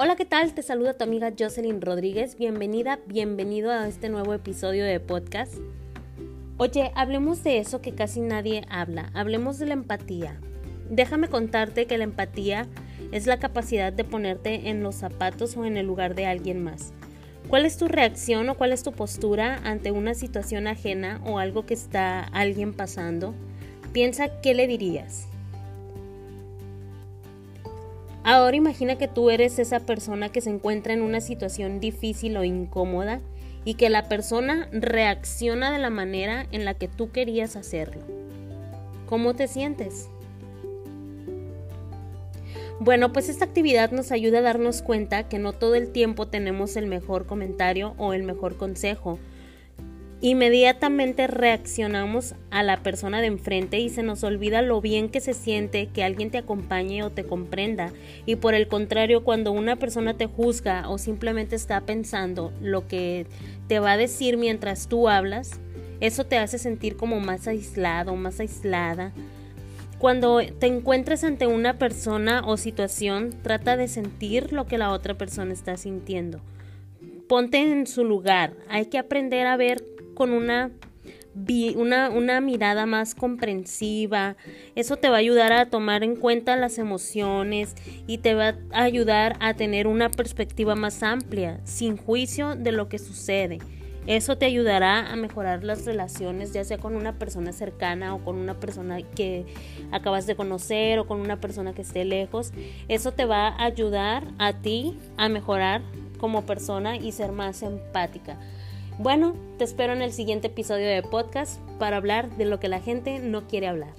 Hola, ¿qué tal? Te saluda tu amiga Jocelyn Rodríguez. Bienvenida, bienvenido a este nuevo episodio de podcast. Oye, hablemos de eso que casi nadie habla. Hablemos de la empatía. Déjame contarte que la empatía es la capacidad de ponerte en los zapatos o en el lugar de alguien más. ¿Cuál es tu reacción o cuál es tu postura ante una situación ajena o algo que está alguien pasando? Piensa qué le dirías. Ahora imagina que tú eres esa persona que se encuentra en una situación difícil o incómoda y que la persona reacciona de la manera en la que tú querías hacerlo. ¿Cómo te sientes? Bueno, pues esta actividad nos ayuda a darnos cuenta que no todo el tiempo tenemos el mejor comentario o el mejor consejo, Inmediatamente reaccionamos a la persona de enfrente y se nos olvida lo bien que se siente que alguien te acompañe o te comprenda. Y por el contrario, cuando una persona te juzga o simplemente está pensando lo que te va a decir mientras tú hablas, eso te hace sentir como más aislado, más aislada. Cuando te encuentres ante una persona o situación, trata de sentir lo que la otra persona está sintiendo. Ponte en su lugar. Hay que aprender a ver con una, una, una mirada más comprensiva. Eso te va a ayudar a tomar en cuenta las emociones y te va a ayudar a tener una perspectiva más amplia, sin juicio de lo que sucede. Eso te ayudará a mejorar las relaciones, ya sea con una persona cercana o con una persona que acabas de conocer o con una persona que esté lejos. Eso te va a ayudar a ti a mejorar como persona y ser más empática. Bueno, te espero en el siguiente episodio de podcast para hablar de lo que la gente no quiere hablar.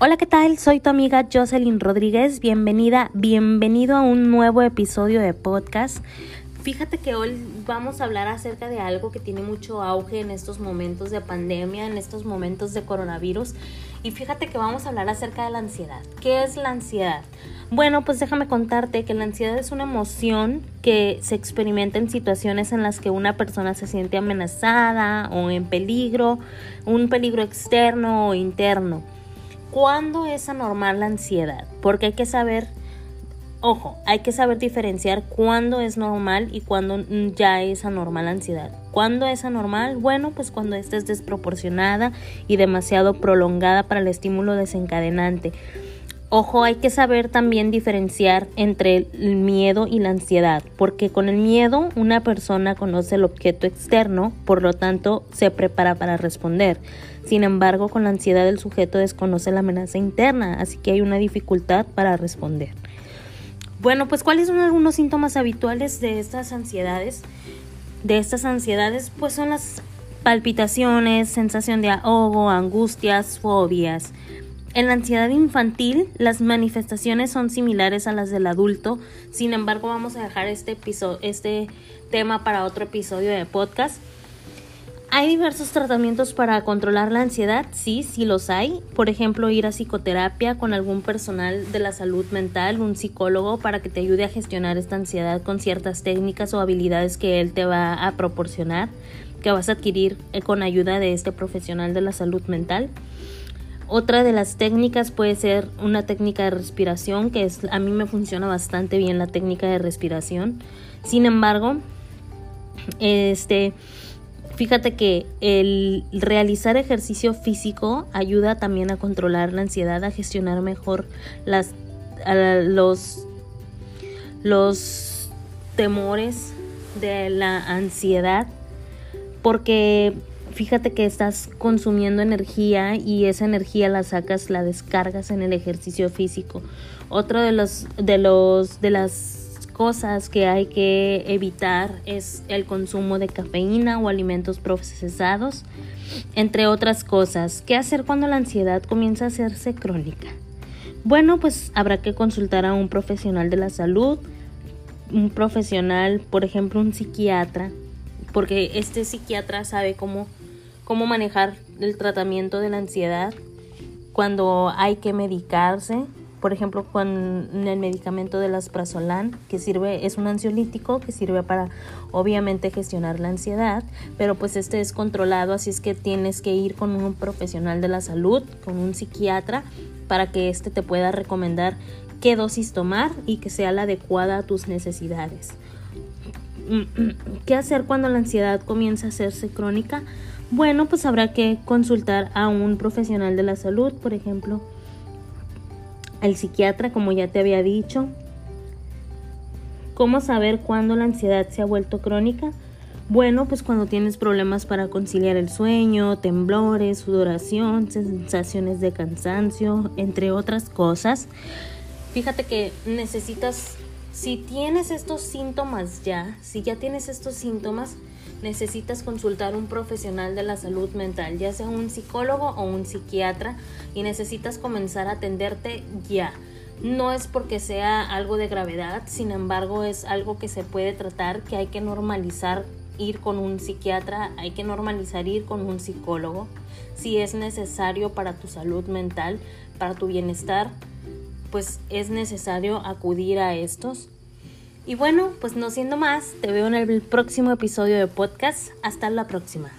Hola, ¿qué tal? Soy tu amiga Jocelyn Rodríguez. Bienvenida, bienvenido a un nuevo episodio de podcast. Fíjate que hoy vamos a hablar acerca de algo que tiene mucho auge en estos momentos de pandemia, en estos momentos de coronavirus. Y fíjate que vamos a hablar acerca de la ansiedad. ¿Qué es la ansiedad? Bueno, pues déjame contarte que la ansiedad es una emoción que se experimenta en situaciones en las que una persona se siente amenazada o en peligro, un peligro externo o interno. ¿Cuándo es anormal la ansiedad? Porque hay que saber Ojo, hay que saber diferenciar cuándo es normal y cuándo ya es anormal la ansiedad. ¿Cuándo es anormal? Bueno, pues cuando esta es desproporcionada y demasiado prolongada para el estímulo desencadenante. Ojo, hay que saber también diferenciar entre el miedo y la ansiedad, porque con el miedo una persona conoce el objeto externo, por lo tanto se prepara para responder. Sin embargo, con la ansiedad el sujeto desconoce la amenaza interna, así que hay una dificultad para responder. Bueno, pues ¿cuáles son algunos síntomas habituales de estas ansiedades? De estas ansiedades, pues son las palpitaciones, sensación de ahogo, angustias, fobias. En la ansiedad infantil, las manifestaciones son similares a las del adulto. Sin embargo, vamos a dejar este este tema para otro episodio de podcast. ¿Hay diversos tratamientos para controlar la ansiedad? Sí, sí los hay. Por ejemplo, ir a psicoterapia con algún personal de la salud mental, un psicólogo, para que te ayude a gestionar esta ansiedad con ciertas técnicas o habilidades que él te va a proporcionar, que vas a adquirir eh, con ayuda de este profesional de la salud mental. Otra de las técnicas puede ser una técnica de respiración, que a mí me funciona bastante bien la técnica de respiración. Sin embargo, este Fíjate que el realizar ejercicio físico ayuda también a controlar la ansiedad, a gestionar mejor los, los temores de la ansiedad, porque fíjate que estás consumiendo energía y esa energía la sacas, la descargas en el ejercicio físico. Otro de los de los de las cosas que hay que evitar es el consumo de cafeína o alimentos procesados, entre otras cosas. ¿Qué hacer cuando la ansiedad comienza a hacerse crónica? Bueno, pues habrá que consultar a un profesional de la salud, un profesional, por ejemplo, un psiquiatra, porque este psiquiatra sabe cómo, cómo manejar el tratamiento de la ansiedad, cuando hay que medicarse, por ejemplo, con el medicamento de las prazolam, que sirve, es un ansiolítico que sirve para obviamente gestionar la ansiedad, pero pues este es controlado, así es que tienes que ir con un profesional de la salud, con un psiquiatra, para que éste te pueda recomendar qué dosis tomar y que sea la adecuada a tus necesidades. ¿Qué hacer cuando la ansiedad comienza a hacerse crónica? Bueno, pues habrá que consultar a un profesional de la salud, por ejemplo, al psiquiatra, como ya te había dicho. ¿Cómo saber cuándo la ansiedad se ha vuelto crónica? Bueno, pues cuando tienes problemas para conciliar el sueño, temblores, sudoración, sensaciones de cansancio, entre otras cosas. Fíjate que necesitas, si tienes estos síntomas ya, si ya tienes estos síntomas, necesitas consultar un profesional de la salud mental, ya sea un psicólogo o un psiquiatra, y necesitas comenzar a atenderte ya. No es porque sea algo de gravedad, sin embargo es algo que se puede tratar, que hay que normalizar ir con un psiquiatra, hay que normalizar ir con un psicólogo, si es necesario para tu salud mental, para tu bienestar, pues es necesario acudir a estos. Y bueno, pues no siendo más, te veo en el próximo episodio de podcast. Hasta la próxima.